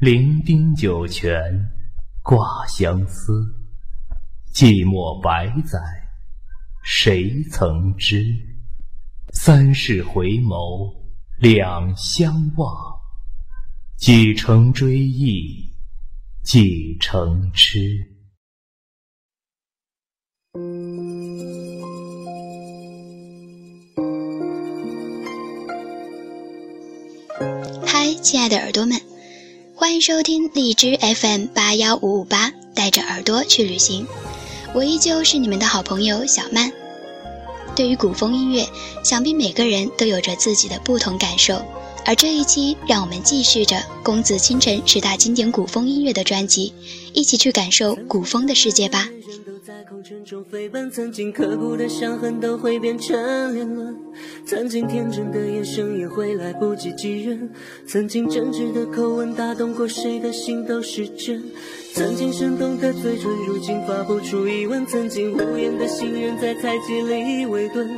伶仃九泉挂相思，寂寞百载，谁曾知？三世回眸，两相望，几成追忆，几成痴。嗨，亲爱的耳朵们，欢迎收听荔枝 FM 八幺五五八，带着耳朵去旅行。我依旧是你们的好朋友小曼。对于古风音乐，想必每个人都有着自己的不同感受。而这一期，让我们继续着《公子倾城》十大经典古风音乐的专辑，一起去感受古风的世界吧。在空城中飞奔，曾经刻骨的伤痕都会变成年轮，曾经天真的眼神也会来不及记认，曾经真挚的口吻打动过谁的心都是真，曾经生动的嘴唇如今发不出疑问，曾经无言的信任在猜忌里围顿，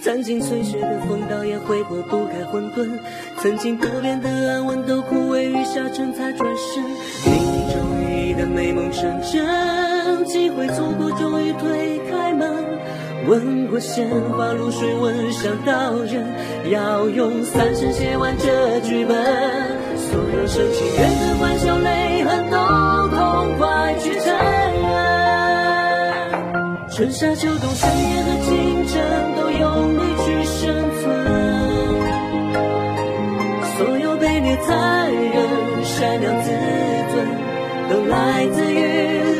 曾经碎雪的风刀也挥拨不开混沌，曾经不变的安稳都枯萎于下沉才转身，命里终于的美梦成真。机会错过，终于推开门。吻过鲜花露水，吻上刀刃，要用三生写完这剧本。所有深情愿的欢笑泪痕，都痛快去承认。春夏秋冬，深夜和清晨，都用力去生存。所有被虐残忍，善良自尊，都来自于。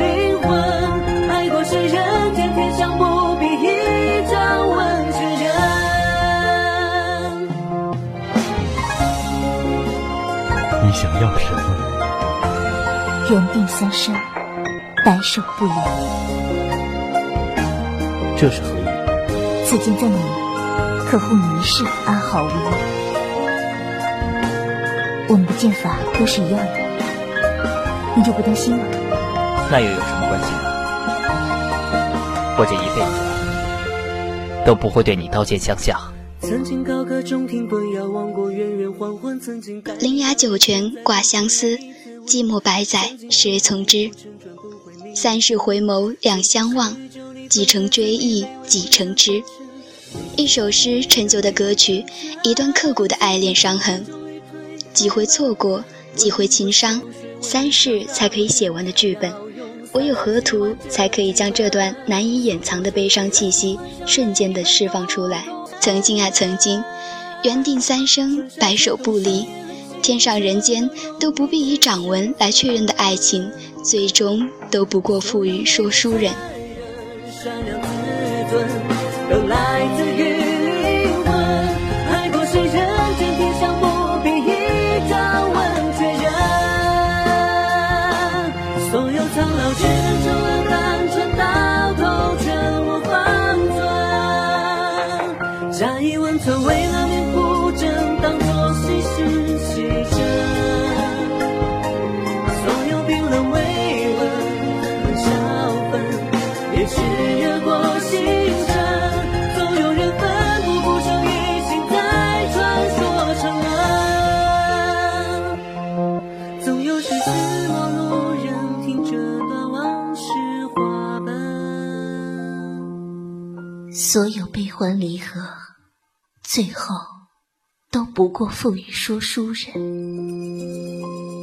要什么？缘定三生，白首不离。这是何意？此间赠你，可护你一世安好无忧。我们的剑法都是一样的，你就不担心吗？那又有什么关系呢？我这一辈子都不会对你刀剑相向。曾经高歌中庭奔，遥望过远远黄昏。曾经铃芽九泉挂相思，寂寞百载谁从知？三世回眸两相望，几成追忆几成痴。一首诗成就的歌曲，一段刻骨的爱恋伤痕，几回错过，几回情伤，三世才可以写完的剧本，唯有河图才可以将这段难以掩藏的悲伤气息瞬间的释放出来。曾经啊，曾经，缘定三生，白首不离，天上人间都不必以掌纹来确认的爱情，最终都不过付与说书人。所有悲欢离合，最后都不过赋予说书人。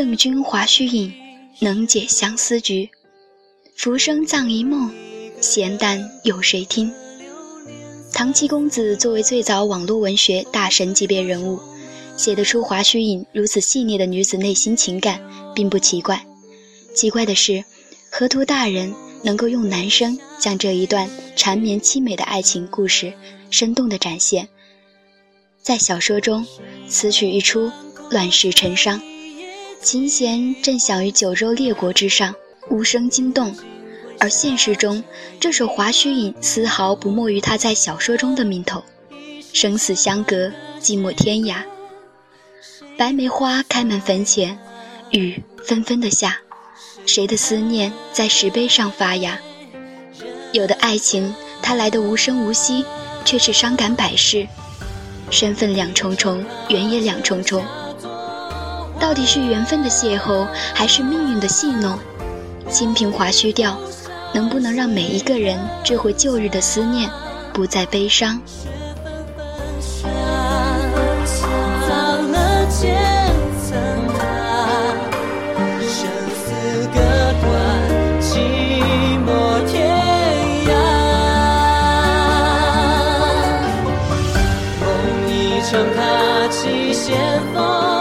赠君华胥引，能解相思局。浮生葬一梦，闲淡有谁听？唐七公子作为最早网络文学大神级别人物，写得出华胥引如此细腻的女子内心情感，并不奇怪。奇怪的是，河图大人能够用男声将这一段缠绵凄美的爱情故事生动地展现。在小说中，此曲一出，乱世成伤，琴弦震响于九州列国之上，无声惊动。而现实中，这首《华胥引》丝毫不没于他在小说中的名头：生死相隔，寂寞天涯。白梅花开满坟前，雨纷纷的下，谁的思念在石碑上发芽？有的爱情，它来的无声无息，却是伤感百世。身份两重重，缘也两重重。到底是缘分的邂逅，还是命运的戏弄？清平华胥调。能不能让每一个人追回旧日的思念，不再悲伤？梦一场，踏起仙风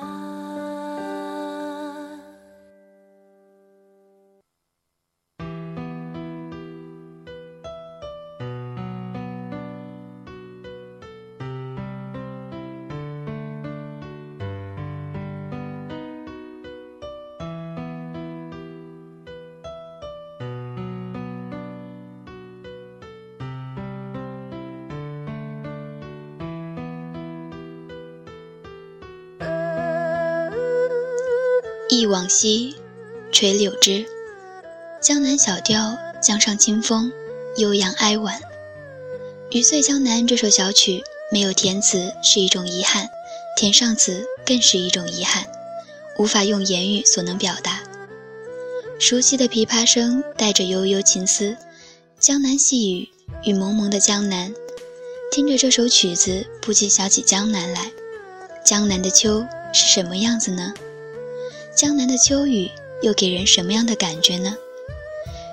나 忆往昔，垂柳枝，江南小调，江上清风，悠扬哀婉。《余岁江南》这首小曲没有填词是一种遗憾，填上词更是一种遗憾，无法用言语所能表达。熟悉的琵琶声带着悠悠情思，江南细雨与蒙蒙的江南，听着这首曲子，不禁想起江南来。江南的秋是什么样子呢？江南的秋雨又给人什么样的感觉呢？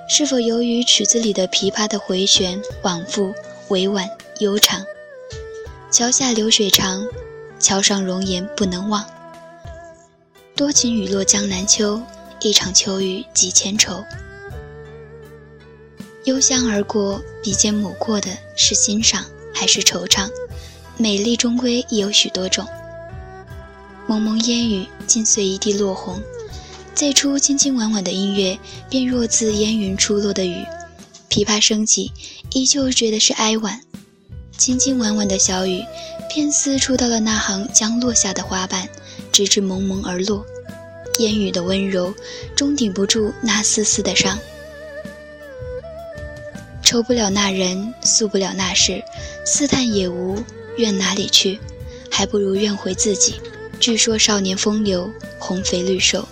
是否由于曲子里的琵琶的回旋往复、委婉悠长。桥下流水长，桥上容颜不能忘。多情雨落江南秋，一场秋雨几千愁。幽香而过，鼻尖抹过的是欣赏还是惆怅？美丽终归亦有许多种。蒙蒙烟雨，尽随一地落红。最初轻轻婉婉的音乐，便若自烟云出落的雨。琵琶升起，依旧觉得是哀婉。轻轻婉婉的小雨，偏似触到了那行将落下的花瓣，直至蒙蒙而落。烟雨的温柔，终顶不住那丝丝的伤。愁不了那人，诉不了那事，似叹也无，怨哪里去？还不如怨回自己。据说少年风流，红肥绿瘦。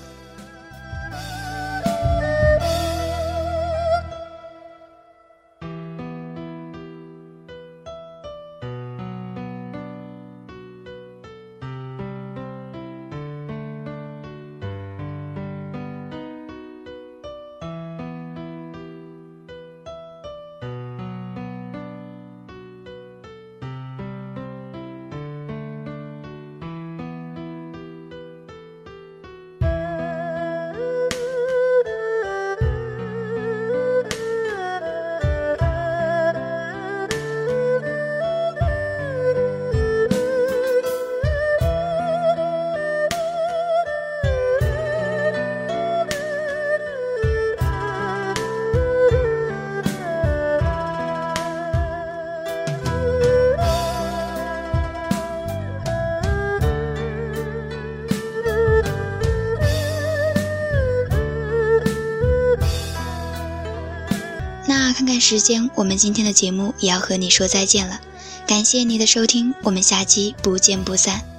时间，我们今天的节目也要和你说再见了。感谢你的收听，我们下期不见不散。